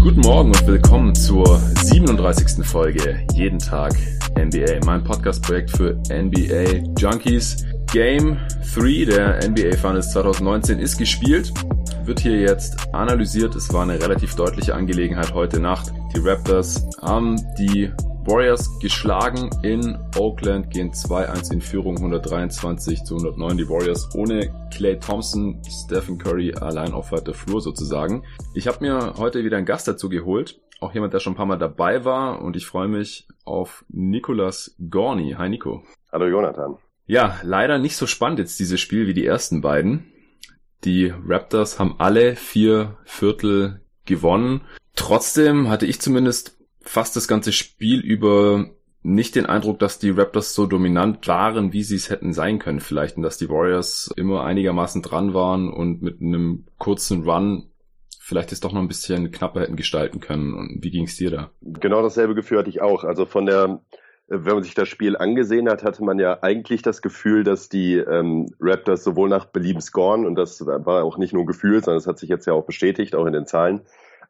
Guten Morgen und willkommen zur 37. Folge Jeden Tag NBA, mein Podcast-Projekt für NBA Junkies. Game 3 der NBA Finals 2019 ist gespielt, wird hier jetzt analysiert. Es war eine relativ deutliche Angelegenheit heute Nacht. Die Raptors haben die Warriors geschlagen in Oakland, gehen 2-1 in Führung, 123 zu 109. Die Warriors ohne Clay Thompson, Stephen Curry allein auf weiter Flur sozusagen. Ich habe mir heute wieder einen Gast dazu geholt, auch jemand, der schon ein paar Mal dabei war und ich freue mich auf Nicolas Gorni. Hi Nico. Hallo Jonathan. Ja, leider nicht so spannend jetzt dieses Spiel wie die ersten beiden. Die Raptors haben alle vier Viertel gewonnen. Trotzdem hatte ich zumindest fast das ganze Spiel über nicht den Eindruck, dass die Raptors so dominant waren, wie sie es hätten sein können vielleicht und dass die Warriors immer einigermaßen dran waren und mit einem kurzen Run vielleicht es doch noch ein bisschen knapper hätten gestalten können. Und wie ging es dir da? Genau dasselbe Gefühl hatte ich auch. Also von der, wenn man sich das Spiel angesehen hat, hatte man ja eigentlich das Gefühl, dass die ähm, Raptors sowohl nach Belieben scoren und das war auch nicht nur ein Gefühl, sondern es hat sich jetzt ja auch bestätigt, auch in den Zahlen,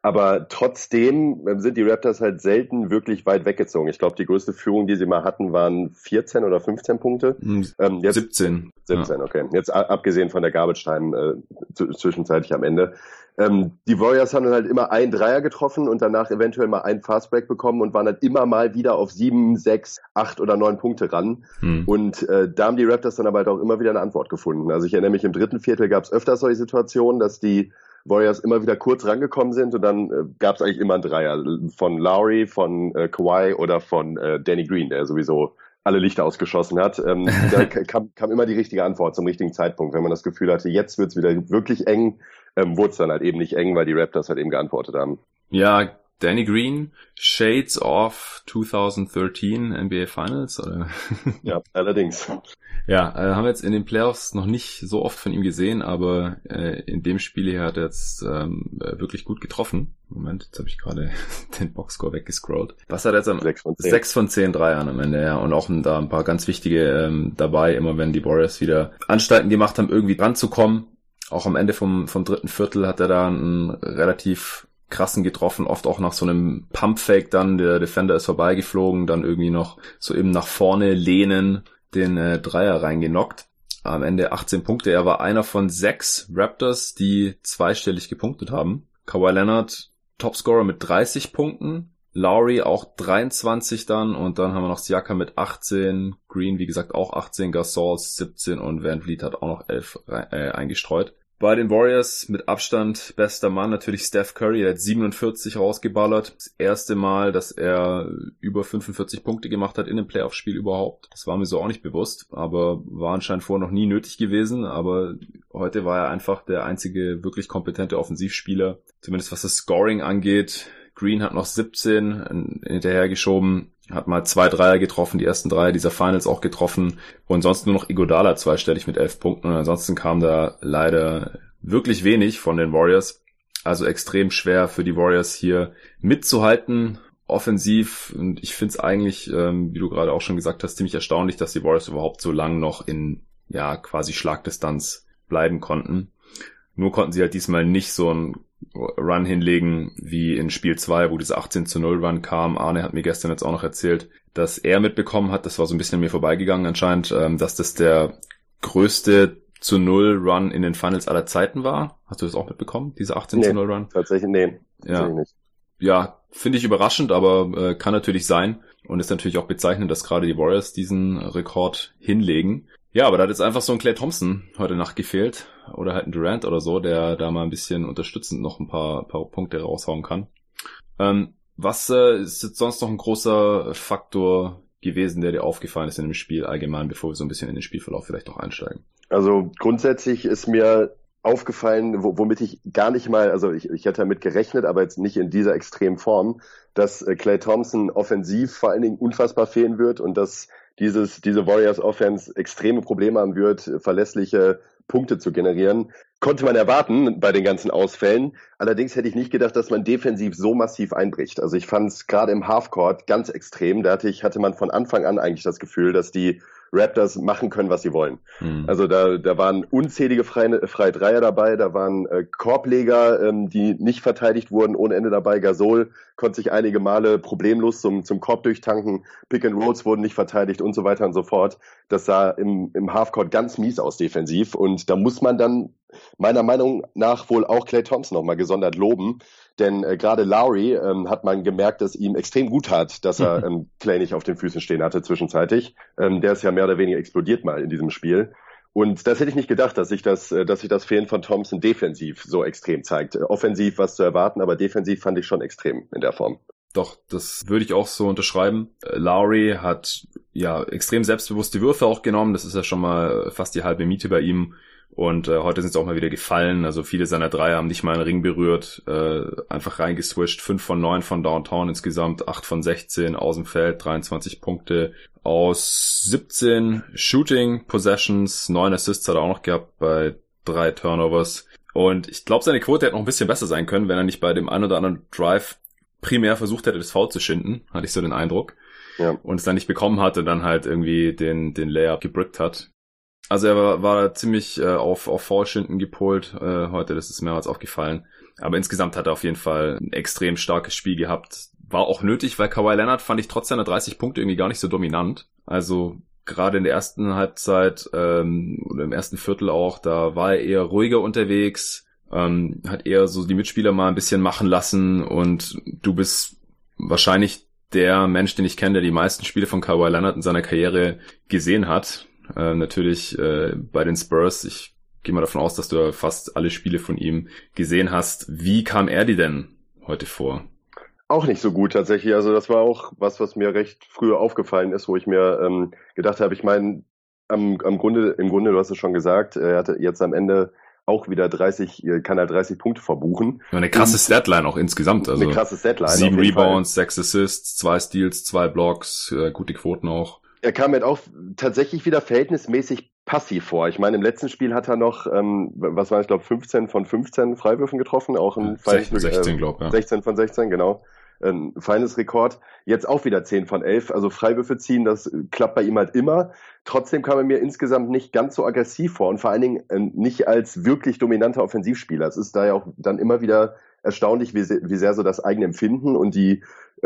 aber trotzdem ähm, sind die Raptors halt selten wirklich weit weggezogen. Ich glaube, die größte Führung, die sie mal hatten, waren 14 oder 15 Punkte. Ähm, jetzt, 17. 17, ja. okay. Jetzt abgesehen von der Garbage Time äh, zwischenzeitlich am Ende. Ähm, die Warriors haben dann halt immer ein Dreier getroffen und danach eventuell mal einen Fastbreak bekommen und waren dann immer mal wieder auf sieben, sechs, acht oder neun Punkte ran. Hm. Und äh, da haben die Raptors dann aber halt auch immer wieder eine Antwort gefunden. Also ich erinnere mich, im dritten Viertel gab es öfter solche Situationen, dass die Warriors immer wieder kurz rangekommen sind und dann äh, gab es eigentlich immer einen Dreier von Lowry, von äh, Kawhi oder von äh, Danny Green, der sowieso alle Lichter ausgeschossen hat. Ähm, da kam, kam immer die richtige Antwort zum richtigen Zeitpunkt. Wenn man das Gefühl hatte, jetzt wird's wieder wirklich eng, ähm, wurde es dann halt eben nicht eng, weil die Raptors halt eben geantwortet haben. Ja, Danny Green, Shades of 2013 NBA Finals, oder? Ja, allerdings. Ja, äh, haben wir jetzt in den Playoffs noch nicht so oft von ihm gesehen, aber äh, in dem Spiel hier hat er jetzt ähm, äh, wirklich gut getroffen. Moment, jetzt habe ich gerade den Boxscore weggescrollt. Was hat er jetzt am 6 von 10, 6 von 10 Dreiern am Ende, ja. Und auch da ein paar ganz wichtige ähm, dabei, immer wenn die Warriors wieder Anstalten gemacht haben, irgendwie dran zu kommen. Auch am Ende vom, vom dritten Viertel hat er da einen relativ krassen getroffen, oft auch nach so einem Pumpfake dann, der Defender ist vorbeigeflogen, dann irgendwie noch so eben nach vorne lehnen, den äh, Dreier reingenockt. Am Ende 18 Punkte. Er war einer von sechs Raptors, die zweistellig gepunktet haben. Kawhi Leonard, Topscorer mit 30 Punkten. Lowry auch 23 dann und dann haben wir noch Siaka mit 18, Green wie gesagt auch 18, Gasol 17 und Van Vliet hat auch noch 11 äh, eingestreut. Bei den Warriors mit Abstand bester Mann natürlich Steph Curry, der hat 47 rausgeballert. Das erste Mal, dass er über 45 Punkte gemacht hat in einem Playoff-Spiel überhaupt. Das war mir so auch nicht bewusst, aber war anscheinend vorher noch nie nötig gewesen. Aber heute war er einfach der einzige wirklich kompetente Offensivspieler, zumindest was das Scoring angeht. Green hat noch 17 hinterhergeschoben hat mal zwei Dreier getroffen, die ersten drei dieser Finals auch getroffen und sonst nur noch Igodala zweistellig mit elf Punkten und ansonsten kam da leider wirklich wenig von den Warriors. Also extrem schwer für die Warriors hier mitzuhalten, offensiv und ich finde es eigentlich, ähm, wie du gerade auch schon gesagt hast, ziemlich erstaunlich, dass die Warriors überhaupt so lang noch in ja quasi Schlagdistanz bleiben konnten. Nur konnten sie halt diesmal nicht so ein Run hinlegen wie in Spiel 2, wo diese 18 zu 0 Run kam. Arne hat mir gestern jetzt auch noch erzählt, dass er mitbekommen hat, das war so ein bisschen an mir vorbeigegangen anscheinend, ähm, dass das der größte zu 0 Run in den Finals aller Zeiten war. Hast du das auch mitbekommen, diese 18 nee, zu 0 Run? Tatsächlich, nee. Ja, ja finde ich überraschend, aber äh, kann natürlich sein. Und ist natürlich auch bezeichnend, dass gerade die Warriors diesen Rekord hinlegen. Ja, aber da hat jetzt einfach so ein Clay Thompson heute Nacht gefehlt. Oder halt ein Durant oder so, der da mal ein bisschen unterstützend noch ein paar, paar Punkte raushauen kann. Ähm, was äh, ist jetzt sonst noch ein großer Faktor gewesen, der dir aufgefallen ist in dem Spiel allgemein, bevor wir so ein bisschen in den Spielverlauf vielleicht noch einsteigen? Also grundsätzlich ist mir aufgefallen, womit ich gar nicht mal, also ich, ich hätte damit gerechnet, aber jetzt nicht in dieser extremen Form, dass äh, Clay Thompson offensiv vor allen Dingen unfassbar fehlen wird und dass dieses, diese Warriors Offense extreme Probleme haben wird, verlässliche Punkte zu generieren. Konnte man erwarten bei den ganzen Ausfällen. Allerdings hätte ich nicht gedacht, dass man defensiv so massiv einbricht. Also ich fand es gerade im Halfcourt ganz extrem. Da hatte ich, hatte man von Anfang an eigentlich das Gefühl, dass die Raptors machen können, was sie wollen. Mhm. Also da, da waren unzählige freie, freie Dreier dabei, da waren äh, Korbleger, ähm, die nicht verteidigt wurden, ohne Ende dabei. Gasol konnte sich einige Male problemlos zum, zum Korb durchtanken, Pick and Rolls wurden nicht verteidigt und so weiter und so fort. Das sah im, im Halfcourt ganz mies aus defensiv und da muss man dann meiner Meinung nach wohl auch Clay Thompson nochmal gesondert loben, denn äh, gerade Lowry ähm, hat man gemerkt, dass ihm extrem gut hat, dass er ähm, Clay nicht auf den Füßen stehen hatte zwischenzeitlich. Ähm, der ist ja mehr oder weniger explodiert mal in diesem Spiel. Und das hätte ich nicht gedacht, dass sich das, äh, dass sich das Fehlen von Thompson defensiv so extrem zeigt. Offensiv was zu erwarten, aber defensiv fand ich schon extrem in der Form. Doch, das würde ich auch so unterschreiben. Äh, Lowry hat ja extrem selbstbewusste Würfe auch genommen. Das ist ja schon mal fast die halbe Miete bei ihm. Und äh, heute sind es auch mal wieder gefallen. Also viele seiner Dreier haben nicht mal einen Ring berührt, äh, einfach reingeswischt. 5 von 9 von Downtown insgesamt, 8 von 16 aus dem Feld, 23 Punkte aus 17 Shooting Possessions, 9 Assists hat er auch noch gehabt bei drei Turnovers. Und ich glaube, seine Quote hätte noch ein bisschen besser sein können, wenn er nicht bei dem einen oder anderen Drive primär versucht hätte, das Foul zu schinden, hatte ich so den Eindruck. Ja. Und es dann nicht bekommen hat und dann halt irgendwie den, den Layup gebrickt hat. Also er war, war ziemlich äh, auf, auf Fallschinden gepolt äh, heute, das ist mir als aufgefallen. Aber insgesamt hat er auf jeden Fall ein extrem starkes Spiel gehabt. War auch nötig, weil Kawhi Leonard fand ich trotz seiner 30 Punkte irgendwie gar nicht so dominant. Also gerade in der ersten Halbzeit ähm, oder im ersten Viertel auch, da war er eher ruhiger unterwegs, ähm, hat eher so die Mitspieler mal ein bisschen machen lassen und du bist wahrscheinlich der Mensch, den ich kenne, der die meisten Spiele von Kawhi Leonard in seiner Karriere gesehen hat. Äh, natürlich äh, bei den Spurs, ich gehe mal davon aus, dass du fast alle Spiele von ihm gesehen hast. Wie kam er dir denn heute vor? Auch nicht so gut tatsächlich. Also das war auch was, was mir recht früh aufgefallen ist, wo ich mir ähm, gedacht habe, ich meine, am, am Grunde, im Grunde, du hast es schon gesagt, er hatte jetzt am Ende auch wieder 30, kann er 30 Punkte verbuchen. Ja, eine krasse Statline auch insgesamt. Also eine krasse Statline. Sieben Rebounds, sechs Assists, zwei Steals, zwei Blocks, äh, gute Quoten auch er kam mir auch tatsächlich wieder verhältnismäßig passiv vor. Ich meine, im letzten Spiel hat er noch, ähm, was war ich glaube, 15 von 15 Freiwürfen getroffen, auch ein 16, 16 glaube ja. 16 von 16, genau. Ein feines Rekord. Jetzt auch wieder 10 von 11. Also Freiwürfe ziehen, das klappt bei ihm halt immer. Trotzdem kam er mir insgesamt nicht ganz so aggressiv vor und vor allen Dingen äh, nicht als wirklich dominanter Offensivspieler. Es ist da ja auch dann immer wieder erstaunlich, wie sehr, wie sehr so das eigene Empfinden und die äh,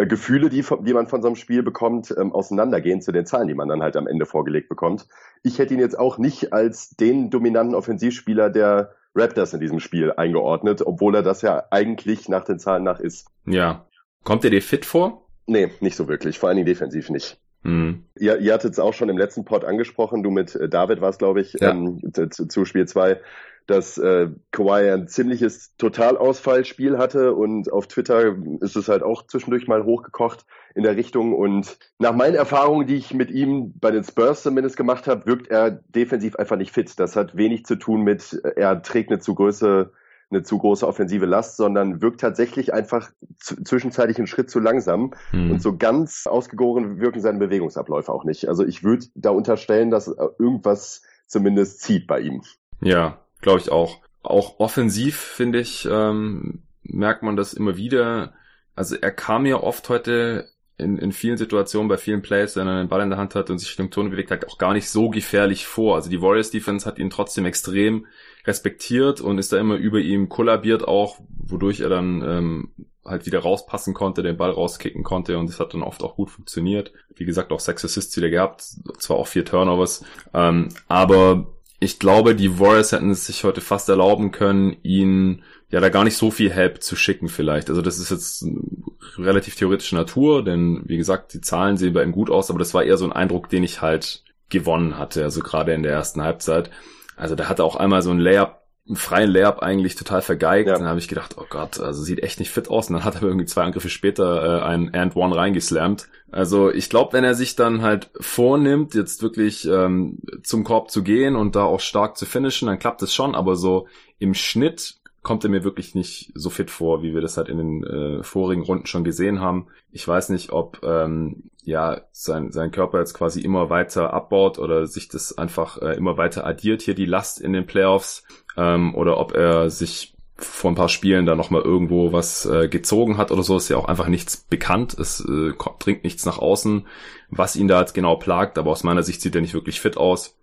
Gefühle, die, die man von so einem Spiel bekommt, ähm, auseinandergehen zu den Zahlen, die man dann halt am Ende vorgelegt bekommt. Ich hätte ihn jetzt auch nicht als den dominanten Offensivspieler der Raptors in diesem Spiel eingeordnet, obwohl er das ja eigentlich nach den Zahlen nach ist. Ja. Kommt er dir fit vor? Nee, nicht so wirklich. Vor allen Dingen defensiv nicht. Mhm. Ihr, ihr hattet es auch schon im letzten Pod angesprochen, du mit äh, David warst, glaube ich, ja. ähm, zu, zu Spiel zwei dass äh, Kawhi ein ziemliches Totalausfallspiel hatte und auf Twitter ist es halt auch zwischendurch mal hochgekocht in der Richtung und nach meinen Erfahrungen, die ich mit ihm bei den Spurs zumindest gemacht habe, wirkt er defensiv einfach nicht fit. Das hat wenig zu tun mit, er trägt eine zu große eine zu große offensive Last, sondern wirkt tatsächlich einfach zwischenzeitlich einen Schritt zu langsam mhm. und so ganz ausgegoren wirken seine Bewegungsabläufe auch nicht. Also ich würde da unterstellen, dass irgendwas zumindest zieht bei ihm. Ja, Glaube ich auch. Auch offensiv, finde ich, ähm, merkt man das immer wieder. Also er kam mir oft heute in, in vielen Situationen, bei vielen Plays, wenn er den Ball in der Hand hat und sich Richtung Tone bewegt hat, auch gar nicht so gefährlich vor. Also die Warriors Defense hat ihn trotzdem extrem respektiert und ist da immer über ihm kollabiert auch, wodurch er dann ähm, halt wieder rauspassen konnte, den Ball rauskicken konnte und das hat dann oft auch gut funktioniert. Wie gesagt, auch sechs Assists wieder gehabt, zwar auch vier Turnovers, ähm, aber ich glaube, die Warriors hätten es sich heute fast erlauben können, ihn ja da gar nicht so viel Help zu schicken vielleicht. Also das ist jetzt relativ theoretische Natur, denn wie gesagt, die Zahlen sehen bei ihm gut aus, aber das war eher so ein Eindruck, den ich halt gewonnen hatte, also gerade in der ersten Halbzeit. Also da hatte auch einmal so ein Layup einen freien Layup eigentlich total vergeigt. Ja. Dann habe ich gedacht, oh Gott, also sieht echt nicht fit aus. Und dann hat er irgendwie zwei Angriffe später äh, ein And One reingeslammt. Also ich glaube, wenn er sich dann halt vornimmt, jetzt wirklich ähm, zum Korb zu gehen und da auch stark zu finishen, dann klappt es schon. Aber so im Schnitt kommt er mir wirklich nicht so fit vor, wie wir das halt in den äh, vorigen Runden schon gesehen haben. Ich weiß nicht, ob ähm, ja, sein, sein Körper jetzt quasi immer weiter abbaut oder sich das einfach äh, immer weiter addiert, hier die Last in den Playoffs, ähm, oder ob er sich vor ein paar Spielen da nochmal irgendwo was äh, gezogen hat oder so, ist ja auch einfach nichts bekannt. Es äh, dringt nichts nach außen, was ihn da jetzt genau plagt, aber aus meiner Sicht sieht er nicht wirklich fit aus.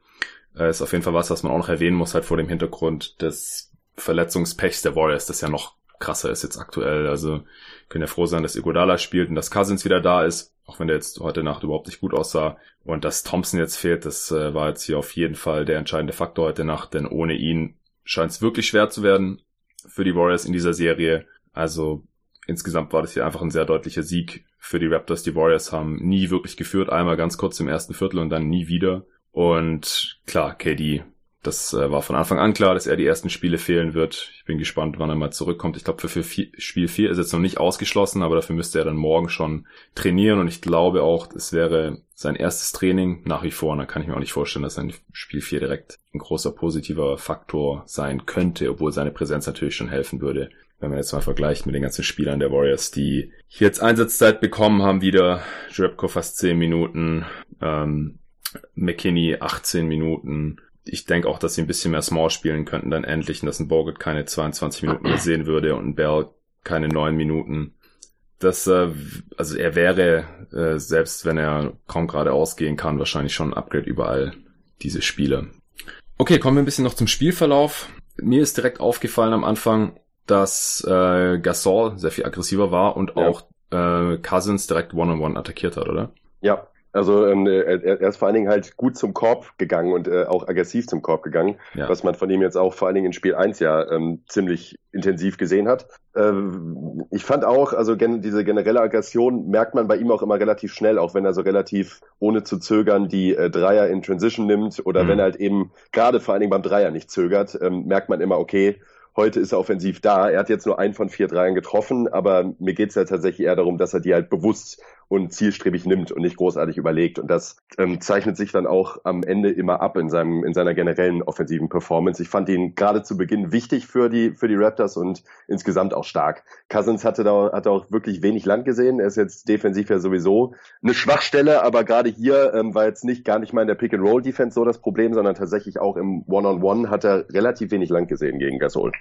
Äh, ist auf jeden Fall was, was man auch noch erwähnen muss, halt vor dem Hintergrund des Verletzungspechs der Warriors, das ja noch krasser ist jetzt aktuell. Also können ja froh sein, dass Iguodala spielt und dass Cousins wieder da ist, auch wenn der jetzt heute Nacht überhaupt nicht gut aussah. Und dass Thompson jetzt fehlt, das äh, war jetzt hier auf jeden Fall der entscheidende Faktor heute Nacht, denn ohne ihn scheint es wirklich schwer zu werden für die Warriors in dieser Serie. Also insgesamt war das hier einfach ein sehr deutlicher Sieg für die Raptors. Die Warriors haben nie wirklich geführt, einmal ganz kurz im ersten Viertel und dann nie wieder. Und klar, KD das äh, war von Anfang an klar, dass er die ersten Spiele fehlen wird. Ich bin gespannt, wann er mal zurückkommt. Ich glaube, für, für vier, Spiel 4 ist jetzt noch nicht ausgeschlossen, aber dafür müsste er dann morgen schon trainieren. Und ich glaube auch, es wäre sein erstes Training nach wie vor. Und da kann ich mir auch nicht vorstellen, dass sein Spiel 4 direkt ein großer positiver Faktor sein könnte, obwohl seine Präsenz natürlich schon helfen würde. Wenn man jetzt mal vergleicht mit den ganzen Spielern der Warriors, die jetzt Einsatzzeit bekommen haben, wieder Jerebko fast 10 Minuten, ähm, McKinney 18 Minuten, ich denke auch, dass sie ein bisschen mehr Small spielen könnten dann endlich und dass ein Bogut keine 22 Minuten mehr sehen würde und ein Bell keine 9 Minuten. Das, äh, also er wäre, äh, selbst wenn er kaum gerade ausgehen kann, wahrscheinlich schon ein Upgrade überall, diese Spiele. Okay, kommen wir ein bisschen noch zum Spielverlauf. Mir ist direkt aufgefallen am Anfang, dass äh, Gasol sehr viel aggressiver war und ja. auch äh, Cousins direkt One-on-One -on -one attackiert hat, oder? Ja, also ähm, er, er ist vor allen Dingen halt gut zum Korb gegangen und äh, auch aggressiv zum Korb gegangen, ja. was man von ihm jetzt auch vor allen Dingen in Spiel 1 ja ähm, ziemlich intensiv gesehen hat. Ähm, ich fand auch, also gen diese generelle Aggression merkt man bei ihm auch immer relativ schnell, auch wenn er so relativ ohne zu zögern die äh, Dreier in Transition nimmt oder mhm. wenn er halt eben gerade vor allen Dingen beim Dreier nicht zögert, ähm, merkt man immer, okay, heute ist er offensiv da. Er hat jetzt nur einen von vier Dreiern getroffen, aber mir geht's ja tatsächlich eher darum, dass er die halt bewusst und zielstrebig nimmt und nicht großartig überlegt. Und das ähm, zeichnet sich dann auch am Ende immer ab in seinem in seiner generellen offensiven Performance. Ich fand ihn gerade zu Beginn wichtig für die für die Raptors und insgesamt auch stark. Cousins hatte da hatte auch wirklich wenig Land gesehen. Er ist jetzt defensiv ja sowieso eine Schwachstelle, aber gerade hier ähm, war jetzt nicht gar nicht mal in der Pick and Roll Defense so das Problem, sondern tatsächlich auch im One on One hat er relativ wenig Land gesehen gegen Gasol.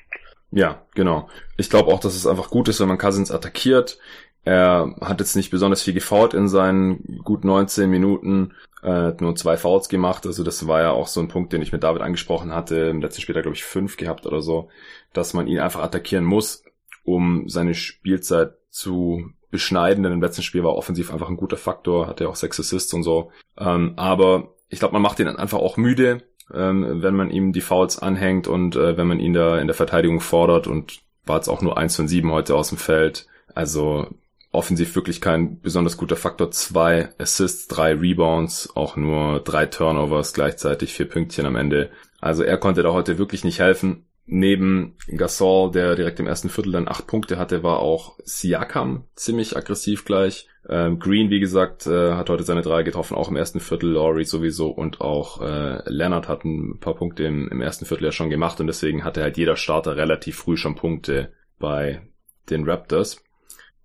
Ja, genau. Ich glaube auch, dass es einfach gut ist, wenn man Cousins attackiert. Er hat jetzt nicht besonders viel gefault in seinen gut 19 Minuten, äh, nur zwei Fouls gemacht. Also das war ja auch so ein Punkt, den ich mit David angesprochen hatte. Im letzten Spiel hat glaube ich, fünf gehabt oder so, dass man ihn einfach attackieren muss, um seine Spielzeit zu beschneiden. Denn im letzten Spiel war offensiv einfach ein guter Faktor, hatte auch sechs Assists und so. Ähm, aber ich glaube, man macht ihn einfach auch müde, ähm, wenn man ihm die Fouls anhängt und äh, wenn man ihn da in der Verteidigung fordert und war jetzt auch nur eins von sieben heute aus dem Feld. Also offensiv wirklich kein besonders guter Faktor. Zwei Assists, drei Rebounds, auch nur drei Turnovers gleichzeitig, vier Pünktchen am Ende. Also er konnte da heute wirklich nicht helfen. Neben Gasol, der direkt im ersten Viertel dann acht Punkte hatte, war auch Siakam ziemlich aggressiv gleich. Ähm, Green, wie gesagt, äh, hat heute seine drei getroffen, auch im ersten Viertel, Laurie sowieso und auch äh, Leonard hat ein paar Punkte im, im ersten Viertel ja schon gemacht und deswegen hatte halt jeder Starter relativ früh schon Punkte bei den Raptors.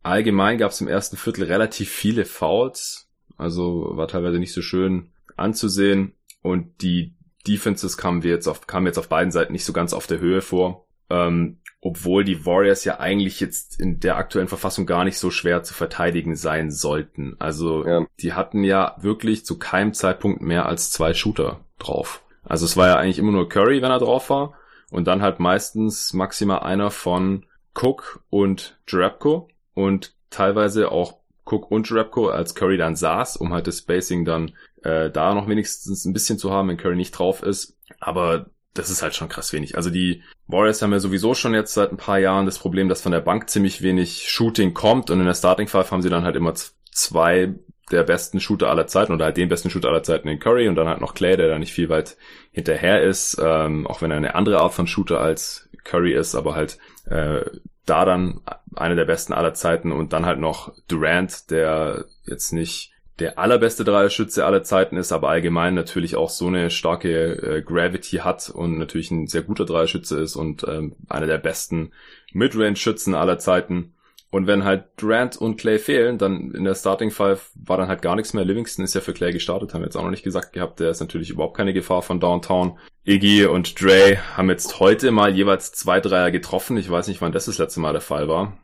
Allgemein gab es im ersten Viertel relativ viele Fouls, also war teilweise nicht so schön anzusehen und die Defenses kamen wir jetzt auf, kamen jetzt auf beiden Seiten nicht so ganz auf der Höhe vor. Ähm, obwohl die Warriors ja eigentlich jetzt in der aktuellen Verfassung gar nicht so schwer zu verteidigen sein sollten. Also ja. die hatten ja wirklich zu keinem Zeitpunkt mehr als zwei Shooter drauf. Also es war ja eigentlich immer nur Curry, wenn er drauf war. Und dann halt meistens maximal einer von Cook und Jerebko und teilweise auch Cook und Repko, als Curry dann saß, um halt das Spacing dann äh, da noch wenigstens ein bisschen zu haben, wenn Curry nicht drauf ist. Aber das ist halt schon krass wenig. Also die Warriors haben ja sowieso schon jetzt seit ein paar Jahren das Problem, dass von der Bank ziemlich wenig Shooting kommt und in der Starting Five haben sie dann halt immer zwei der besten Shooter aller Zeiten oder halt den besten Shooter aller Zeiten in Curry und dann halt noch Clay, der da nicht viel weit hinterher ist, ähm, auch wenn er eine andere Art von Shooter als Curry ist, aber halt äh, da dann einer der besten aller Zeiten und dann halt noch Durant, der jetzt nicht der allerbeste Dreierschütze aller Zeiten ist, aber allgemein natürlich auch so eine starke äh, Gravity hat und natürlich ein sehr guter Dreierschütze ist und ähm, einer der besten Midrange-Schützen aller Zeiten. Und wenn halt Durant und Clay fehlen, dann in der Starting Five war dann halt gar nichts mehr. Livingston ist ja für Clay gestartet, haben wir jetzt auch noch nicht gesagt gehabt. Der ist natürlich überhaupt keine Gefahr von Downtown. Iggy und Dre haben jetzt heute mal jeweils zwei Dreier getroffen. Ich weiß nicht, wann das das letzte Mal der Fall war.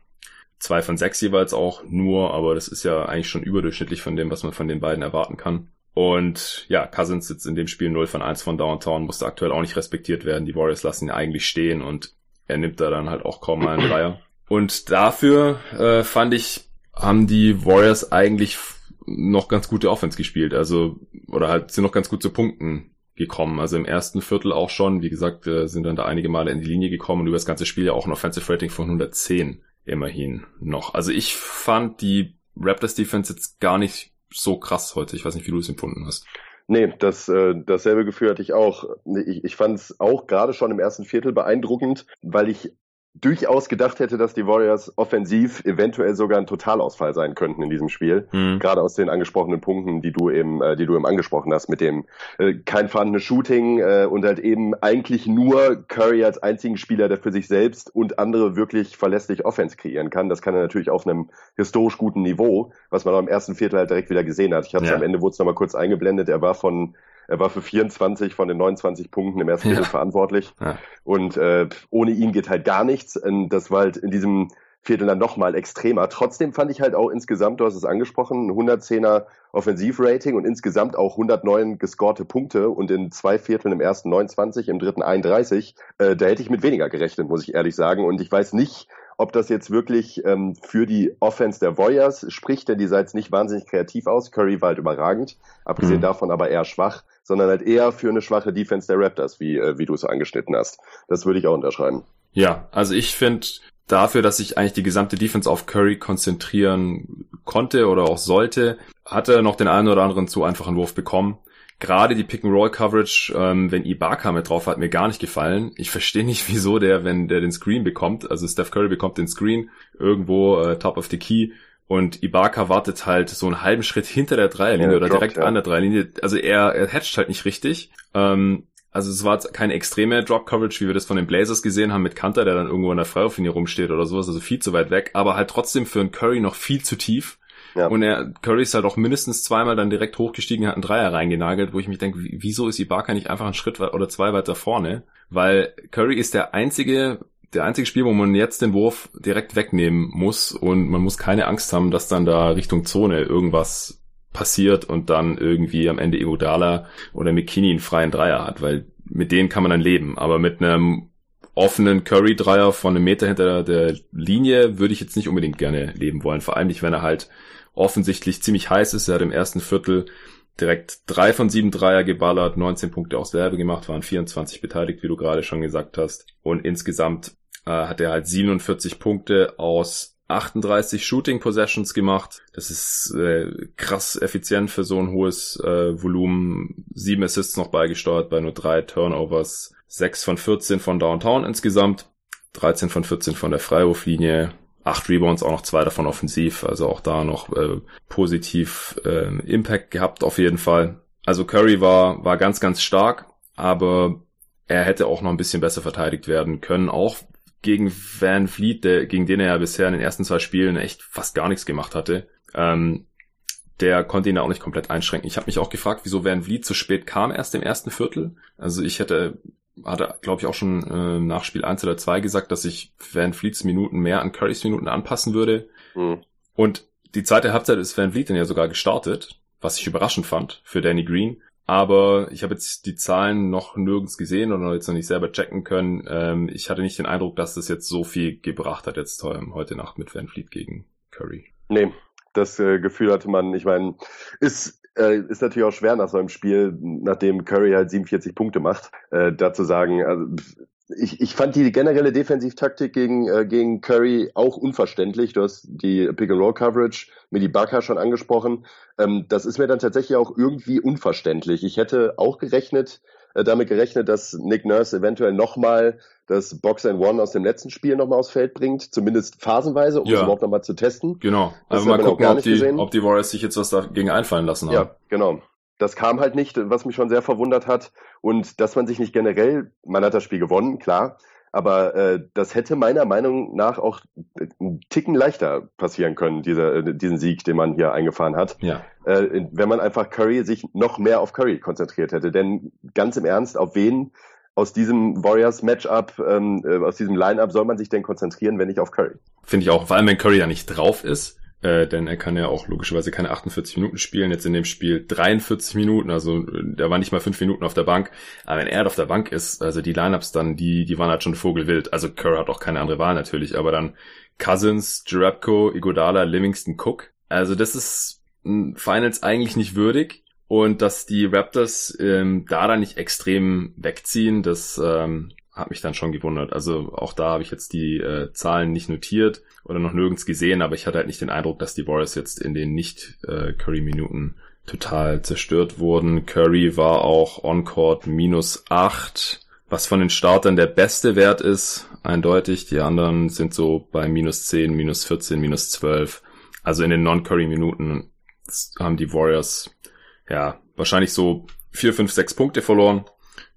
Zwei von sechs jeweils auch nur, aber das ist ja eigentlich schon überdurchschnittlich von dem, was man von den beiden erwarten kann. Und ja, Cousins sitzt in dem Spiel 0 von 1 von Downtown, musste aktuell auch nicht respektiert werden. Die Warriors lassen ihn eigentlich stehen und er nimmt da dann halt auch kaum mal einen Dreier. Und dafür äh, fand ich, haben die Warriors eigentlich noch ganz gute Offense gespielt. Also, oder halt sind noch ganz gut zu Punkten gekommen. Also im ersten Viertel auch schon. Wie gesagt, äh, sind dann da einige Male in die Linie gekommen und über das ganze Spiel ja auch ein Offensive Rating von 110 immerhin noch. Also ich fand die Raptors Defense jetzt gar nicht so krass heute. Ich weiß nicht, wie du es empfunden hast. Nee, das, äh, dasselbe Gefühl hatte ich auch. Ich, ich fand es auch gerade schon im ersten Viertel beeindruckend, weil ich durchaus gedacht hätte, dass die Warriors offensiv eventuell sogar ein Totalausfall sein könnten in diesem Spiel. Mhm. Gerade aus den angesprochenen Punkten, die du eben, äh, die du eben angesprochen hast, mit dem äh, kein vorhandenes Shooting äh, und halt eben eigentlich nur Curry als einzigen Spieler, der für sich selbst und andere wirklich verlässlich Offense kreieren kann. Das kann er natürlich auf einem historisch guten Niveau, was man auch im ersten Viertel halt direkt wieder gesehen hat. Ich hatte ja. am Ende wurde es nochmal kurz eingeblendet. Er war von er war für 24 von den 29 Punkten im ersten Viertel ja. verantwortlich. Ja. Und äh, ohne ihn geht halt gar nichts. Und das war halt in diesem Viertel dann nochmal extremer. Trotzdem fand ich halt auch insgesamt, du hast es angesprochen, ein 110er Offensivrating und insgesamt auch 109 gescorte Punkte und in zwei Vierteln im ersten 29, im dritten 31. Äh, da hätte ich mit weniger gerechnet, muss ich ehrlich sagen. Und ich weiß nicht, ob das jetzt wirklich ähm, für die Offense der Warriors spricht, denn die sah jetzt nicht wahnsinnig kreativ aus. Curry war halt überragend, abgesehen mhm. davon aber eher schwach sondern halt eher für eine schwache Defense der Raptors, wie, äh, wie du es angeschnitten hast. Das würde ich auch unterschreiben. Ja, also ich finde dafür, dass sich eigentlich die gesamte Defense auf Curry konzentrieren konnte oder auch sollte, hat er noch den einen oder anderen zu einfachen Wurf bekommen. Gerade die Pick-and-Roll-Coverage, ähm, wenn Ibaka mit drauf hat, mir gar nicht gefallen. Ich verstehe nicht, wieso der, wenn der den Screen bekommt, also Steph Curry bekommt den Screen irgendwo äh, top of the key und Ibaka wartet halt so einen halben Schritt hinter der Dreierlinie ja, oder droppt, direkt ja. an der Dreierlinie. Also er, er hatcht halt nicht richtig. Ähm, also es war keine extreme Drop-Coverage, wie wir das von den Blazers gesehen haben mit Kanter, der dann irgendwo in der Freiwurflinie rumsteht oder sowas, also viel zu weit weg, aber halt trotzdem für einen Curry noch viel zu tief. Ja. Und er, Curry ist halt auch mindestens zweimal dann direkt hochgestiegen, hat einen Dreier reingenagelt, wo ich mich denke, wieso ist Ibaka nicht einfach einen Schritt oder zwei weiter vorne? Weil Curry ist der einzige der einzige Spiel, wo man jetzt den Wurf direkt wegnehmen muss und man muss keine Angst haben, dass dann da Richtung Zone irgendwas passiert und dann irgendwie am Ende Igodala oder McKinney einen freien Dreier hat, weil mit denen kann man dann leben. Aber mit einem offenen Curry-Dreier von einem Meter hinter der Linie würde ich jetzt nicht unbedingt gerne leben wollen. Vor allem nicht, wenn er halt offensichtlich ziemlich heiß ist. Er hat im ersten Viertel direkt drei von sieben Dreier geballert, 19 Punkte aus Werbe gemacht, waren 24 beteiligt, wie du gerade schon gesagt hast. Und insgesamt äh, hat er halt 47 Punkte aus 38 Shooting Possessions gemacht. Das ist äh, krass effizient für so ein hohes äh, Volumen. Sieben Assists noch beigesteuert bei nur drei Turnovers. Sechs von 14 von Downtown insgesamt. 13 von 14 von der Freiwurflinie. Acht Rebounds, auch noch zwei davon offensiv. Also auch da noch äh, positiv äh, Impact gehabt auf jeden Fall. Also Curry war, war ganz, ganz stark, aber er hätte auch noch ein bisschen besser verteidigt werden können, auch gegen Van Fleet, der, gegen den er ja bisher in den ersten zwei Spielen echt fast gar nichts gemacht hatte. Ähm, der konnte ihn ja auch nicht komplett einschränken. Ich habe mich auch gefragt, wieso Van Vliet zu spät kam erst im ersten Viertel. Also ich hätte, hatte, glaube ich, auch schon äh, nach Spiel 1 oder 2 gesagt, dass ich Van Vliets Minuten mehr an Currys Minuten anpassen würde. Mhm. Und die zweite Halbzeit ist Van Vliet dann ja sogar gestartet, was ich überraschend fand für Danny Green. Aber ich habe jetzt die Zahlen noch nirgends gesehen oder jetzt noch nicht selber checken können. Ähm, ich hatte nicht den Eindruck, dass das jetzt so viel gebracht hat jetzt ähm, heute Nacht mit Van Fleet gegen Curry. Nee, das äh, Gefühl hatte man, ich meine, ist äh, ist natürlich auch schwer nach so einem Spiel, nachdem Curry halt 47 Punkte macht, äh, da zu sagen, also ich, ich fand die generelle Defensivtaktik gegen, äh, gegen Curry auch unverständlich. Du hast die Pick-and-Roll-Coverage mit Ibaka schon angesprochen. Ähm, das ist mir dann tatsächlich auch irgendwie unverständlich. Ich hätte auch gerechnet, damit gerechnet, dass Nick Nurse eventuell nochmal das Box and One aus dem letzten Spiel nochmal aufs Feld bringt, zumindest phasenweise, um ja. es überhaupt nochmal zu testen. Genau. Also mal gucken, ob die, ob die Warriors sich jetzt was dagegen einfallen lassen haben. Ja, genau das kam halt nicht, was mich schon sehr verwundert hat. Und dass man sich nicht generell, man hat das Spiel gewonnen, klar, Aber äh, das hätte meiner Meinung nach auch einen Ticken leichter passieren können, dieser, äh, diesen Sieg, den man hier eingefahren hat. Ja. Äh, wenn man einfach Curry sich noch mehr auf Curry konzentriert hätte. Denn ganz im Ernst, auf wen aus diesem Warriors-Matchup, ähm, äh, aus diesem Line-Up soll man sich denn konzentrieren, wenn nicht auf Curry? Finde ich auch, vor allem wenn Curry ja nicht drauf ist äh, denn er kann ja auch logischerweise keine 48 Minuten spielen. Jetzt in dem Spiel 43 Minuten, also der war nicht mal fünf Minuten auf der Bank. Aber wenn er auf der Bank ist, also die Lineups dann, die, die waren halt schon vogelwild. Also Kerr hat auch keine andere Wahl natürlich, aber dann Cousins, Jarabko, Igodala, Livingston, Cook. Also das ist Finals eigentlich nicht würdig. Und dass die Raptors ähm, da dann nicht extrem wegziehen, das ähm, hat mich dann schon gewundert. Also auch da habe ich jetzt die äh, Zahlen nicht notiert oder noch nirgends gesehen, aber ich hatte halt nicht den Eindruck, dass die Warriors jetzt in den nicht äh, Curry-Minuten total zerstört wurden. Curry war auch on-court minus acht, was von den Startern der beste Wert ist, eindeutig. Die anderen sind so bei minus zehn, minus 14, minus 12. Also in den Non-Curry-Minuten haben die Warriors ja wahrscheinlich so vier, fünf, sechs Punkte verloren.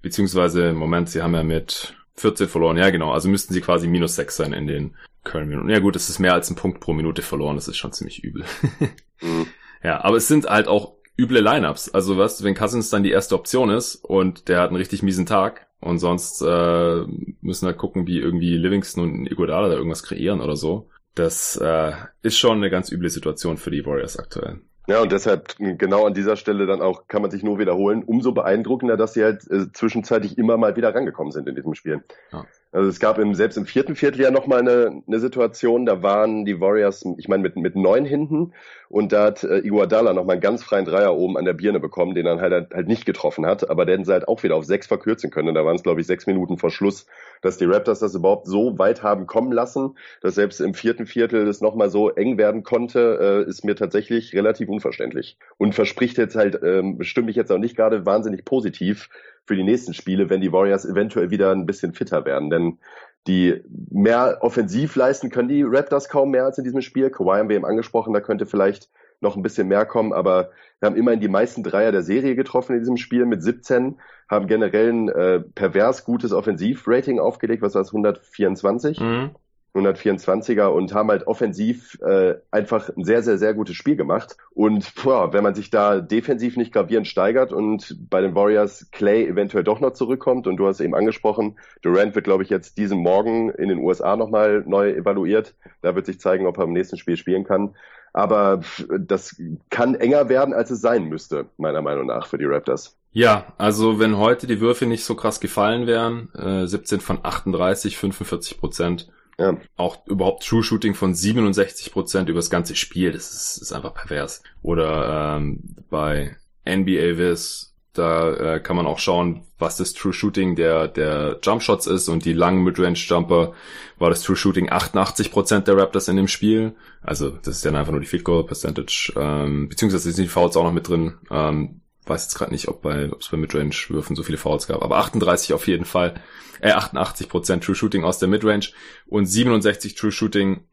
Beziehungsweise, Moment, sie haben ja mit 14 verloren. Ja, genau. Also müssten sie quasi minus 6 sein in den Curry-Minuten. Ja gut, es ist mehr als ein Punkt pro Minute verloren. Das ist schon ziemlich übel. mhm. Ja, aber es sind halt auch üble Lineups. Also was, wenn Cousins dann die erste Option ist und der hat einen richtig miesen Tag und sonst äh, müssen halt gucken, wie irgendwie Livingston und Iguodala da irgendwas kreieren oder so. Das äh, ist schon eine ganz üble Situation für die Warriors aktuell. Ja, und deshalb genau an dieser Stelle dann auch kann man sich nur wiederholen. Umso beeindruckender, dass sie halt äh, zwischenzeitlich immer mal wieder rangekommen sind in diesem Spiel. Ja. Also es gab im, selbst im vierten Viertel ja nochmal eine, eine Situation, da waren die Warriors, ich meine, mit, mit neun hinten und da hat äh, Iguodala nochmal einen ganz freien Dreier oben an der Birne bekommen, den er halt, halt nicht getroffen hat, aber den sie halt auch wieder auf sechs verkürzen können. Und da waren es, glaube ich, sechs Minuten vor Schluss, dass die Raptors das überhaupt so weit haben kommen lassen, dass selbst im vierten Viertel es nochmal so eng werden konnte, äh, ist mir tatsächlich relativ unverständlich. Und verspricht jetzt halt, ähm, stimme ich jetzt auch nicht gerade wahnsinnig positiv für die nächsten Spiele, wenn die Warriors eventuell wieder ein bisschen fitter werden. Denn die mehr offensiv leisten können die Raptors kaum mehr als in diesem Spiel. Kawhi haben wir eben angesprochen, da könnte vielleicht noch ein bisschen mehr kommen, aber wir haben immerhin die meisten Dreier der Serie getroffen in diesem Spiel mit 17, haben generell ein äh, pervers gutes Offensivrating aufgelegt, was war das, 124? Mhm. 124er und haben halt offensiv äh, einfach ein sehr, sehr, sehr gutes Spiel gemacht. Und boah, wenn man sich da defensiv nicht gravierend steigert und bei den Warriors Clay eventuell doch noch zurückkommt und du hast eben angesprochen, Durant wird, glaube ich, jetzt diesen Morgen in den USA nochmal neu evaluiert. Da wird sich zeigen, ob er im nächsten Spiel spielen kann. Aber das kann enger werden, als es sein müsste, meiner Meinung nach, für die Raptors. Ja, also wenn heute die Würfe nicht so krass gefallen wären, äh, 17 von 38, 45 Prozent, ja. Auch überhaupt True Shooting von 67 Prozent über das ganze Spiel, das ist, ist einfach pervers. Oder ähm, bei NBA Viz, da äh, kann man auch schauen, was das True Shooting der, der Jump Shots ist und die langen Midrange Jumper war das True Shooting 88 Prozent der Raptors in dem Spiel. Also das ist dann einfach nur die Field Goal Percentage, ähm, beziehungsweise sind die Fouls auch noch mit drin. Ähm, weiß jetzt gerade nicht, ob bei ob es bei Midrange-Würfen so viele Fouls gab, aber 38 auf jeden Fall, äh, 88% True Shooting aus der Midrange und 67 True Shooting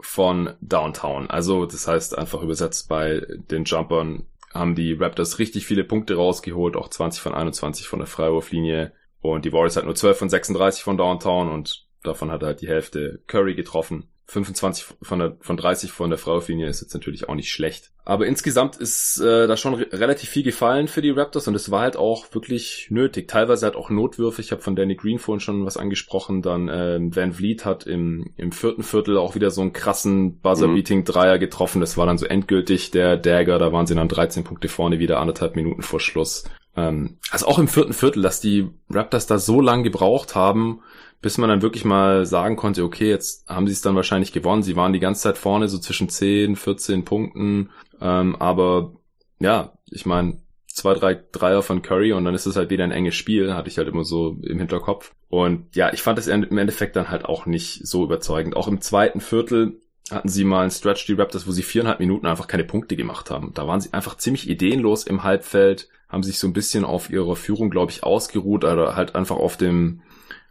von Downtown. Also das heißt einfach übersetzt bei den Jumpern haben die Raptors richtig viele Punkte rausgeholt, auch 20 von 21 von der Freiwurflinie und die Warriors hat nur 12 von 36 von Downtown und davon hat halt die Hälfte Curry getroffen. 25 von, der, von 30 von der Frauenlinie ist jetzt natürlich auch nicht schlecht. Aber insgesamt ist äh, da schon re relativ viel gefallen für die Raptors und es war halt auch wirklich nötig. Teilweise hat auch Notwürfe. Ich habe von Danny Green vorhin schon was angesprochen. Dann ähm, Van Vliet hat im, im vierten Viertel auch wieder so einen krassen Buzzer-Beating-Dreier getroffen. Das war dann so endgültig der Dagger. Da waren sie dann 13 Punkte vorne, wieder anderthalb Minuten vor Schluss. Ähm, also auch im vierten Viertel, dass die Raptors da so lang gebraucht haben, bis man dann wirklich mal sagen konnte, okay, jetzt haben sie es dann wahrscheinlich gewonnen. Sie waren die ganze Zeit vorne, so zwischen 10, 14 Punkten. Ähm, aber ja, ich meine, zwei, drei Dreier von Curry und dann ist es halt wieder ein enges Spiel, hatte ich halt immer so im Hinterkopf. Und ja, ich fand es im Endeffekt dann halt auch nicht so überzeugend. Auch im zweiten Viertel hatten sie mal einen Stretch, die Raptors, wo sie viereinhalb Minuten einfach keine Punkte gemacht haben. Da waren sie einfach ziemlich ideenlos im Halbfeld, haben sich so ein bisschen auf ihrer Führung, glaube ich, ausgeruht, oder halt einfach auf dem,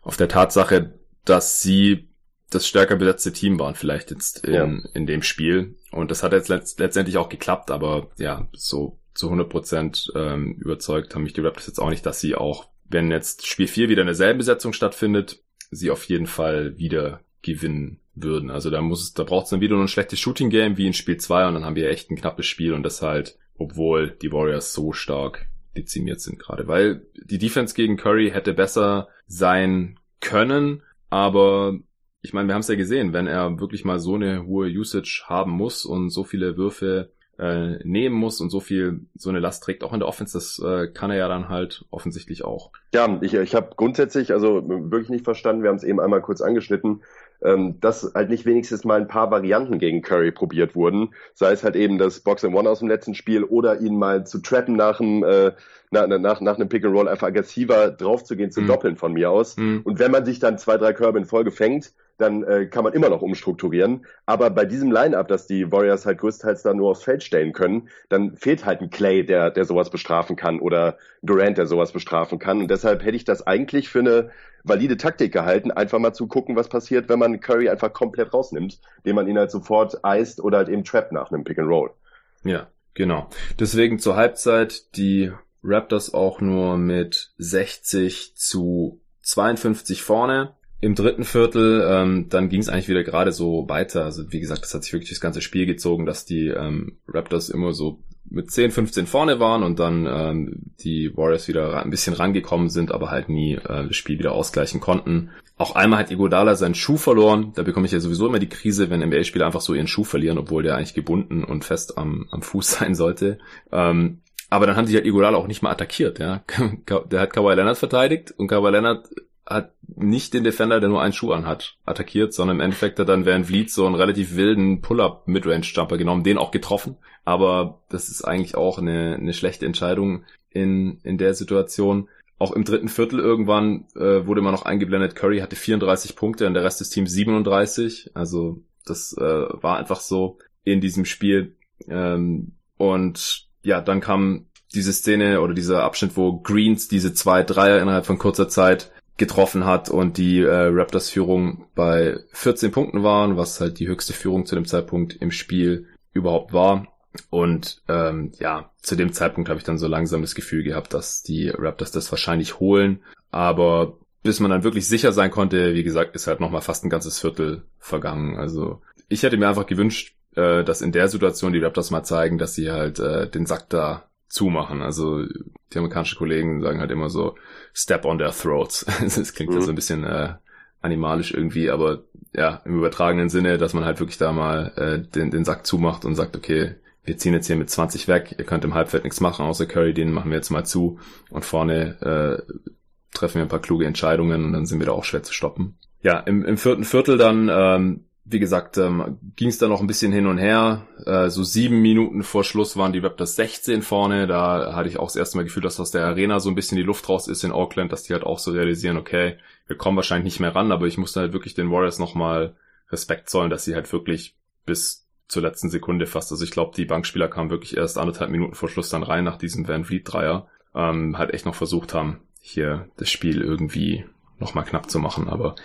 auf der Tatsache, dass sie das stärker besetzte Team waren, vielleicht jetzt in, ja. in dem Spiel. Und das hat jetzt letzt, letztendlich auch geklappt, aber ja, so zu 100 Prozent ähm, überzeugt haben mich die Raptors jetzt auch nicht, dass sie auch, wenn jetzt Spiel 4 wieder eine selbe Besetzung stattfindet, sie auf jeden Fall wieder gewinnen würden. Also da muss es, da braucht es dann wieder nur ein schlechtes Shooting Game wie in Spiel 2 und dann haben wir echt ein knappes Spiel und das halt, obwohl die Warriors so stark dezimiert sind gerade, weil die Defense gegen Curry hätte besser sein können, aber ich meine, wir haben es ja gesehen, wenn er wirklich mal so eine hohe Usage haben muss und so viele Würfe äh, nehmen muss und so viel so eine Last trägt, auch in der Offense, das äh, kann er ja dann halt offensichtlich auch. Ja, ich, ich habe grundsätzlich also wirklich nicht verstanden, wir haben es eben einmal kurz angeschnitten, ähm, dass halt nicht wenigstens mal ein paar Varianten gegen Curry probiert wurden. Sei es halt eben das Box and One aus dem letzten Spiel oder ihn mal zu trappen nach dem äh, nach, nach, nach einem Pick and Roll einfach aggressiver draufzugehen, zu mhm. doppeln von mir aus. Mhm. Und wenn man sich dann zwei, drei Körbe in Folge fängt, dann äh, kann man immer noch umstrukturieren. Aber bei diesem Line-Up, dass die Warriors halt größtenteils da nur aufs Feld stellen können, dann fehlt halt ein Clay, der, der sowas bestrafen kann oder Durant, der sowas bestrafen kann. Und deshalb hätte ich das eigentlich für eine valide Taktik gehalten, einfach mal zu gucken, was passiert, wenn man Curry einfach komplett rausnimmt, indem man ihn halt sofort eist oder halt eben trappt nach einem Pick and Roll. Ja, genau. Deswegen zur Halbzeit die Raptors auch nur mit 60 zu 52 vorne im dritten Viertel, ähm, dann ging es eigentlich wieder gerade so weiter. Also wie gesagt, das hat sich wirklich das ganze Spiel gezogen, dass die ähm, Raptors immer so mit 10, 15 vorne waren und dann ähm, die Warriors wieder ein bisschen rangekommen sind, aber halt nie äh, das Spiel wieder ausgleichen konnten. Auch einmal hat Igodala seinen Schuh verloren. Da bekomme ich ja sowieso immer die Krise, wenn NBA-Spieler einfach so ihren Schuh verlieren, obwohl der eigentlich gebunden und fest am, am Fuß sein sollte. Ähm, aber dann haben sie halt Iguodala auch nicht mal attackiert, ja. Der hat Kawhi Leonard verteidigt und Kawhi Leonard hat nicht den Defender, der nur einen Schuh anhat, attackiert, sondern im Endeffekt hat dann Van Vliet so einen relativ wilden Pull-up Midrange-Jumper genommen, den auch getroffen. Aber das ist eigentlich auch eine, eine schlechte Entscheidung in, in der Situation. Auch im dritten Viertel irgendwann äh, wurde immer noch eingeblendet, Curry hatte 34 Punkte und der Rest des Teams 37. Also das äh, war einfach so in diesem Spiel. Ähm, und ja, dann kam diese Szene oder dieser Abschnitt, wo Greens diese zwei Dreier innerhalb von kurzer Zeit getroffen hat und die äh, Raptors Führung bei 14 Punkten waren, was halt die höchste Führung zu dem Zeitpunkt im Spiel überhaupt war. Und ähm, ja, zu dem Zeitpunkt habe ich dann so langsam das Gefühl gehabt, dass die Raptors das wahrscheinlich holen. Aber bis man dann wirklich sicher sein konnte, wie gesagt, ist halt nochmal fast ein ganzes Viertel vergangen. Also ich hätte mir einfach gewünscht, äh, dass in der Situation die Raptors mal zeigen, dass sie halt äh, den Sack da zumachen. Also die amerikanischen Kollegen sagen halt immer so Step on their throats. das klingt mhm. ja so ein bisschen äh, animalisch irgendwie, aber ja, im übertragenen Sinne, dass man halt wirklich da mal äh, den, den Sack zumacht und sagt, okay, wir ziehen jetzt hier mit 20 weg, ihr könnt im Halbfeld nichts machen, außer Curry, den machen wir jetzt mal zu und vorne äh, treffen wir ein paar kluge Entscheidungen und dann sind wir da auch schwer zu stoppen. Ja, im, im vierten Viertel dann ähm, wie gesagt, ähm, ging es da noch ein bisschen hin und her. Äh, so sieben Minuten vor Schluss waren die Raptors 16 vorne. Da hatte ich auch das erste Mal gefühlt, dass aus der Arena so ein bisschen die Luft raus ist in Auckland, dass die halt auch so realisieren, okay, wir kommen wahrscheinlich nicht mehr ran, aber ich musste halt wirklich den Warriors nochmal Respekt zollen, dass sie halt wirklich bis zur letzten Sekunde fast, also ich glaube, die Bankspieler kamen wirklich erst anderthalb Minuten vor Schluss dann rein nach diesem Van Vliet Dreier, ähm, halt echt noch versucht haben, hier das Spiel irgendwie nochmal knapp zu machen. Aber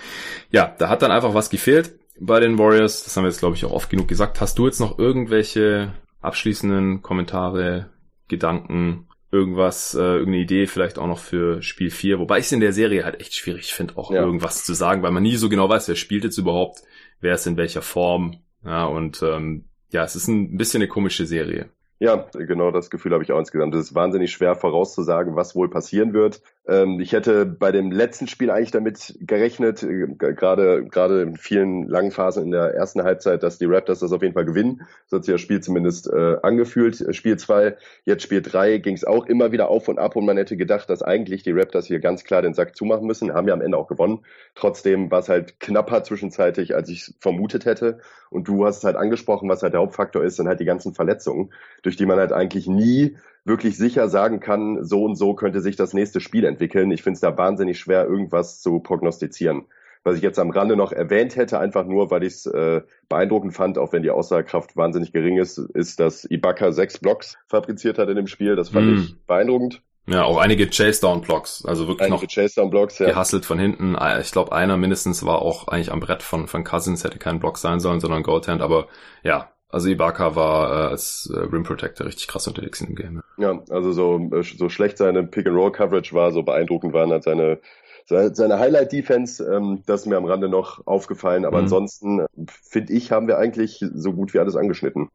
ja, da hat dann einfach was gefehlt bei den Warriors. Das haben wir jetzt, glaube ich, auch oft genug gesagt. Hast du jetzt noch irgendwelche abschließenden Kommentare, Gedanken, irgendwas, äh, irgendeine Idee vielleicht auch noch für Spiel 4? Wobei ich es in der Serie halt echt schwierig finde, auch ja. irgendwas zu sagen, weil man nie so genau weiß, wer spielt jetzt überhaupt, wer ist in welcher Form. Ja, und ähm, ja, es ist ein bisschen eine komische Serie. Ja, genau das Gefühl habe ich auch insgesamt. Es ist wahnsinnig schwer vorauszusagen, was wohl passieren wird. Ähm, ich hätte bei dem letzten Spiel eigentlich damit gerechnet, äh, gerade gerade in vielen langen Phasen in der ersten Halbzeit, dass die Raptors das auf jeden Fall gewinnen. So hat sich das Spiel zumindest äh, angefühlt. Spiel zwei, jetzt Spiel drei ging es auch immer wieder auf und ab und man hätte gedacht, dass eigentlich die Raptors hier ganz klar den Sack zumachen müssen. Haben ja am Ende auch gewonnen. Trotzdem war es halt knapper zwischenzeitlich, als ich vermutet hätte. Und du hast es halt angesprochen, was halt der Hauptfaktor ist, sind halt die ganzen Verletzungen durch die man halt eigentlich nie wirklich sicher sagen kann, so und so könnte sich das nächste Spiel entwickeln. Ich finde es da wahnsinnig schwer, irgendwas zu prognostizieren. Was ich jetzt am Rande noch erwähnt hätte, einfach nur, weil ich es äh, beeindruckend fand, auch wenn die Aussagekraft wahnsinnig gering ist, ist, dass Ibaka sechs Blocks fabriziert hat in dem Spiel. Das fand mm. ich beeindruckend. Ja, auch einige Chase-Down-Blocks, also wirklich einige noch Chase-Down-Blocks, ja. gehasselt von hinten. Ah, ich glaube, einer mindestens war auch eigentlich am Brett von, von Cousins, hätte kein Block sein sollen, sondern Goldhand, aber ja, also Ibaka war äh, als äh, Rim Protector richtig krass unterwegs in dem Game. Ja, also so, äh, so schlecht seine Pick-and-Roll-Coverage war, so beeindruckend waren halt seine seine Highlight-Defense, ähm, das ist mir am Rande noch aufgefallen. Aber mhm. ansonsten, äh, finde ich, haben wir eigentlich so gut wie alles angeschnitten.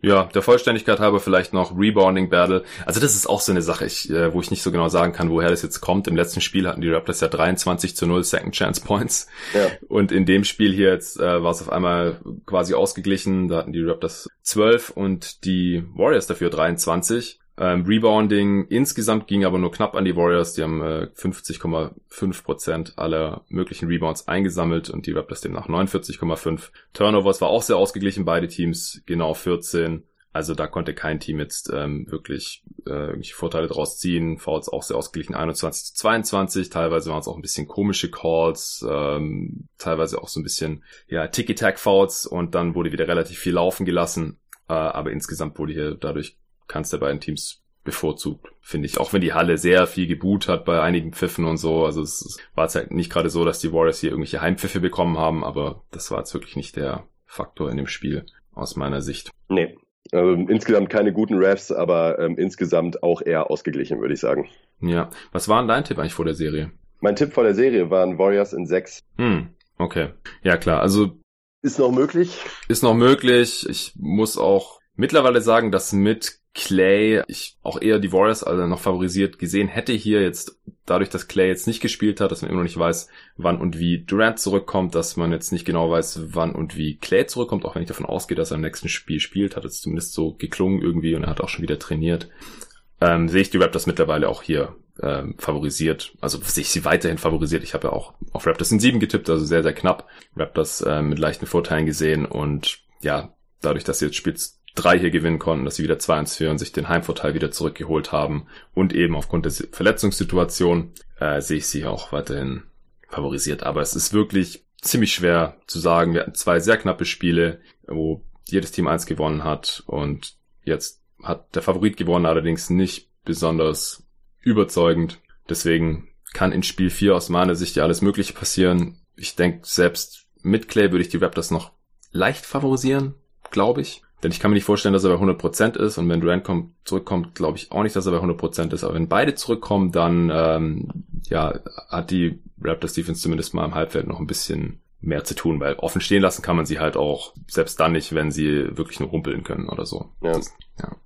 Ja, der Vollständigkeit halber vielleicht noch Rebounding Battle. Also das ist auch so eine Sache, ich, äh, wo ich nicht so genau sagen kann, woher das jetzt kommt. Im letzten Spiel hatten die Raptors ja 23 zu 0 Second Chance Points. Ja. Und in dem Spiel hier jetzt äh, war es auf einmal quasi ausgeglichen. Da hatten die Raptors 12 und die Warriors dafür 23. Ähm, Rebounding insgesamt ging aber nur knapp an die Warriors. Die haben äh, 50,5% aller möglichen Rebounds eingesammelt und die Raptors demnach 49,5. Turnovers war auch sehr ausgeglichen, beide Teams genau 14. Also da konnte kein Team jetzt ähm, wirklich äh, irgendwelche Vorteile draus ziehen. Fouls auch sehr ausgeglichen, 21 zu 22. Teilweise waren es auch ein bisschen komische Calls, ähm, teilweise auch so ein bisschen ja Tiki-Tack-Fouls und dann wurde wieder relativ viel laufen gelassen. Äh, aber insgesamt wurde hier dadurch keins der beiden Teams bevorzugt, finde ich. Auch wenn die Halle sehr viel geboot hat bei einigen Pfiffen und so. Also es war jetzt halt nicht gerade so, dass die Warriors hier irgendwelche Heimpfiffe bekommen haben, aber das war jetzt wirklich nicht der Faktor in dem Spiel aus meiner Sicht. Nee. Also insgesamt keine guten Refs, aber ähm, insgesamt auch eher ausgeglichen, würde ich sagen. Ja. Was war denn dein Tipp eigentlich vor der Serie? Mein Tipp vor der Serie waren Warriors in sechs. Hm, okay. Ja klar, also ist noch möglich. Ist noch möglich. Ich muss auch mittlerweile sagen, dass mit Clay ich auch eher die Warriors also noch favorisiert gesehen hätte hier jetzt dadurch, dass Clay jetzt nicht gespielt hat, dass man immer noch nicht weiß, wann und wie Durant zurückkommt, dass man jetzt nicht genau weiß, wann und wie Clay zurückkommt, auch wenn ich davon ausgehe, dass er im nächsten Spiel spielt, hat es zumindest so geklungen irgendwie und er hat auch schon wieder trainiert. Ähm, sehe ich die Raptors mittlerweile auch hier ähm, favorisiert. Also sehe ich sie weiterhin favorisiert. Ich habe ja auch auf Raptors in sieben getippt, also sehr, sehr knapp. Raptors äh, mit leichten Vorteilen gesehen und ja, dadurch, dass sie jetzt spielt drei hier gewinnen konnten, dass sie wieder 2-1 führen, sich den Heimvorteil wieder zurückgeholt haben und eben aufgrund der Verletzungssituation äh, sehe ich sie auch weiterhin favorisiert. Aber es ist wirklich ziemlich schwer zu sagen. Wir hatten zwei sehr knappe Spiele, wo jedes Team eins gewonnen hat und jetzt hat der Favorit gewonnen, allerdings nicht besonders überzeugend. Deswegen kann in Spiel 4 aus meiner Sicht ja alles Mögliche passieren. Ich denke, selbst mit Clay würde ich die Raptors noch leicht favorisieren, glaube ich. Denn ich kann mir nicht vorstellen, dass er bei 100% ist und wenn Durant kommt, zurückkommt, glaube ich auch nicht, dass er bei 100% ist. Aber wenn beide zurückkommen, dann ähm, ja, hat die Raptors Defense zumindest mal im Halbfeld noch ein bisschen mehr zu tun, weil offen stehen lassen kann man sie halt auch selbst dann nicht, wenn sie wirklich nur rumpeln können oder so. Ja. Das, ja.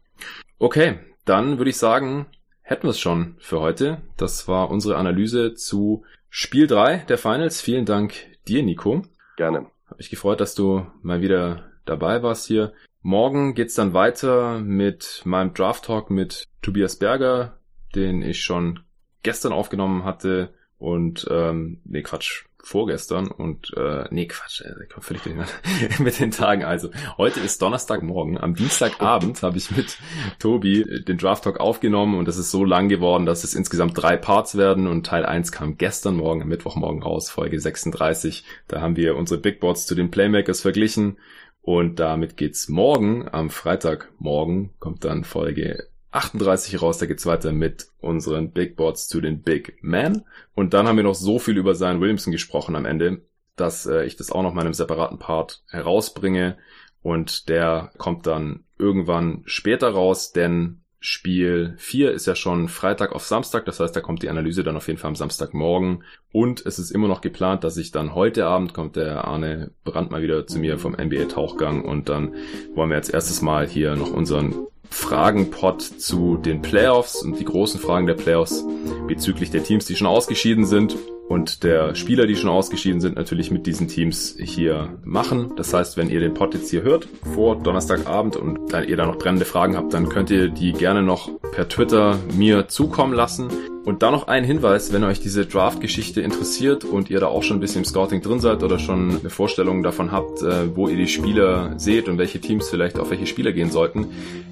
Okay, dann würde ich sagen, hätten wir es schon für heute. Das war unsere Analyse zu Spiel 3 der Finals. Vielen Dank dir, Nico. Gerne. Hab mich gefreut, dass du mal wieder dabei warst hier. Morgen geht's dann weiter mit meinem Draft Talk mit Tobias Berger, den ich schon gestern aufgenommen hatte und ähm, nee Quatsch vorgestern und äh, nee Quatsch, äh, ich komme völlig mit den Tagen. Also heute ist Donnerstagmorgen, am Dienstagabend habe ich mit Tobi den Draft Talk aufgenommen und das ist so lang geworden, dass es insgesamt drei Parts werden und Teil 1 kam gestern Morgen, am Mittwochmorgen raus, Folge 36. Da haben wir unsere Big Boards zu den Playmakers verglichen und damit geht's morgen, am Freitagmorgen, kommt dann Folge 38 raus. Da geht's weiter mit unseren Big Boards zu den Big Men. Und dann haben wir noch so viel über Zion Williamson gesprochen am Ende, dass äh, ich das auch noch mal in einem separaten Part herausbringe. Und der kommt dann irgendwann später raus, denn Spiel 4 ist ja schon Freitag auf Samstag, das heißt, da kommt die Analyse dann auf jeden Fall am Samstagmorgen. Und es ist immer noch geplant, dass ich dann heute Abend kommt der Arne Brandt mal wieder zu mir vom NBA Tauchgang. Und dann wollen wir jetzt erstes Mal hier noch unseren Fragenpot zu den Playoffs und die großen Fragen der Playoffs bezüglich der Teams, die schon ausgeschieden sind und der Spieler, die schon ausgeschieden sind, natürlich mit diesen Teams hier machen. Das heißt, wenn ihr den Pod jetzt hier hört, vor Donnerstagabend und ihr da noch brennende Fragen habt, dann könnt ihr die gerne noch per Twitter mir zukommen lassen. Und da noch ein Hinweis, wenn euch diese Draft-Geschichte interessiert und ihr da auch schon ein bisschen im Scouting drin seid oder schon eine Vorstellung davon habt, äh, wo ihr die Spieler seht und welche Teams vielleicht auf welche Spieler gehen sollten.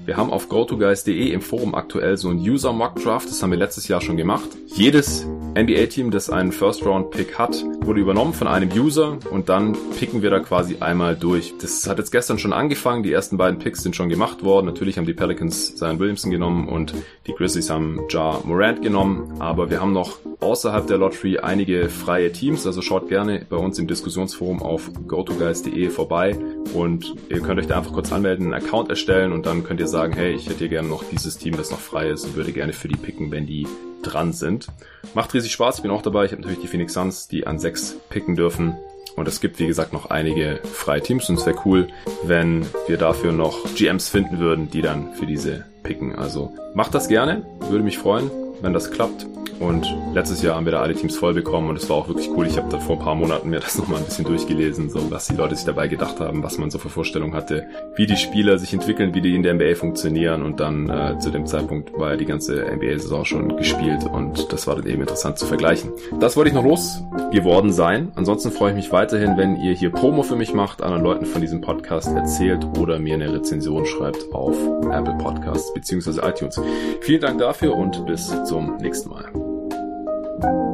Wir haben auf gotoguys.de im Forum aktuell so ein User Mock Draft, das haben wir letztes Jahr schon gemacht. Jedes NBA-Team, das einen First-Round-Pick hat, wurde übernommen von einem User und dann picken wir da quasi einmal durch. Das hat jetzt gestern schon angefangen, die ersten beiden Picks sind schon gemacht worden. Natürlich haben die Pelicans Zion Williamson genommen und die Grizzlies haben Ja Morant genommen, aber wir haben noch außerhalb der Lottery einige freie Teams, also schaut gerne bei uns im Diskussionsforum auf gotoguys.de vorbei und ihr könnt euch da einfach kurz anmelden, einen Account erstellen und dann könnt ihr sagen, hey, ich hätte gerne noch dieses Team, das noch frei ist und würde gerne für die picken, wenn die dran sind. Macht riesig Spaß, ich bin auch dabei. Ich habe natürlich die Phoenix Suns, die an 6 picken dürfen. Und es gibt, wie gesagt, noch einige freie Teams und es wäre cool, wenn wir dafür noch GMs finden würden, die dann für diese picken. Also macht das gerne, würde mich freuen, wenn das klappt. Und letztes Jahr haben wir da alle Teams voll bekommen und es war auch wirklich cool. Ich habe da vor ein paar Monaten mir das nochmal ein bisschen durchgelesen, so was die Leute sich dabei gedacht haben, was man so für Vorstellungen hatte, wie die Spieler sich entwickeln, wie die in der NBA funktionieren und dann äh, zu dem Zeitpunkt war ja die ganze NBA-Saison schon gespielt und das war dann eben interessant zu vergleichen. Das wollte ich noch losgeworden sein. Ansonsten freue ich mich weiterhin, wenn ihr hier Promo für mich macht, anderen Leuten von diesem Podcast erzählt oder mir eine Rezension schreibt auf Apple Podcasts bzw. iTunes. Vielen Dank dafür und bis zum nächsten Mal. Thank you.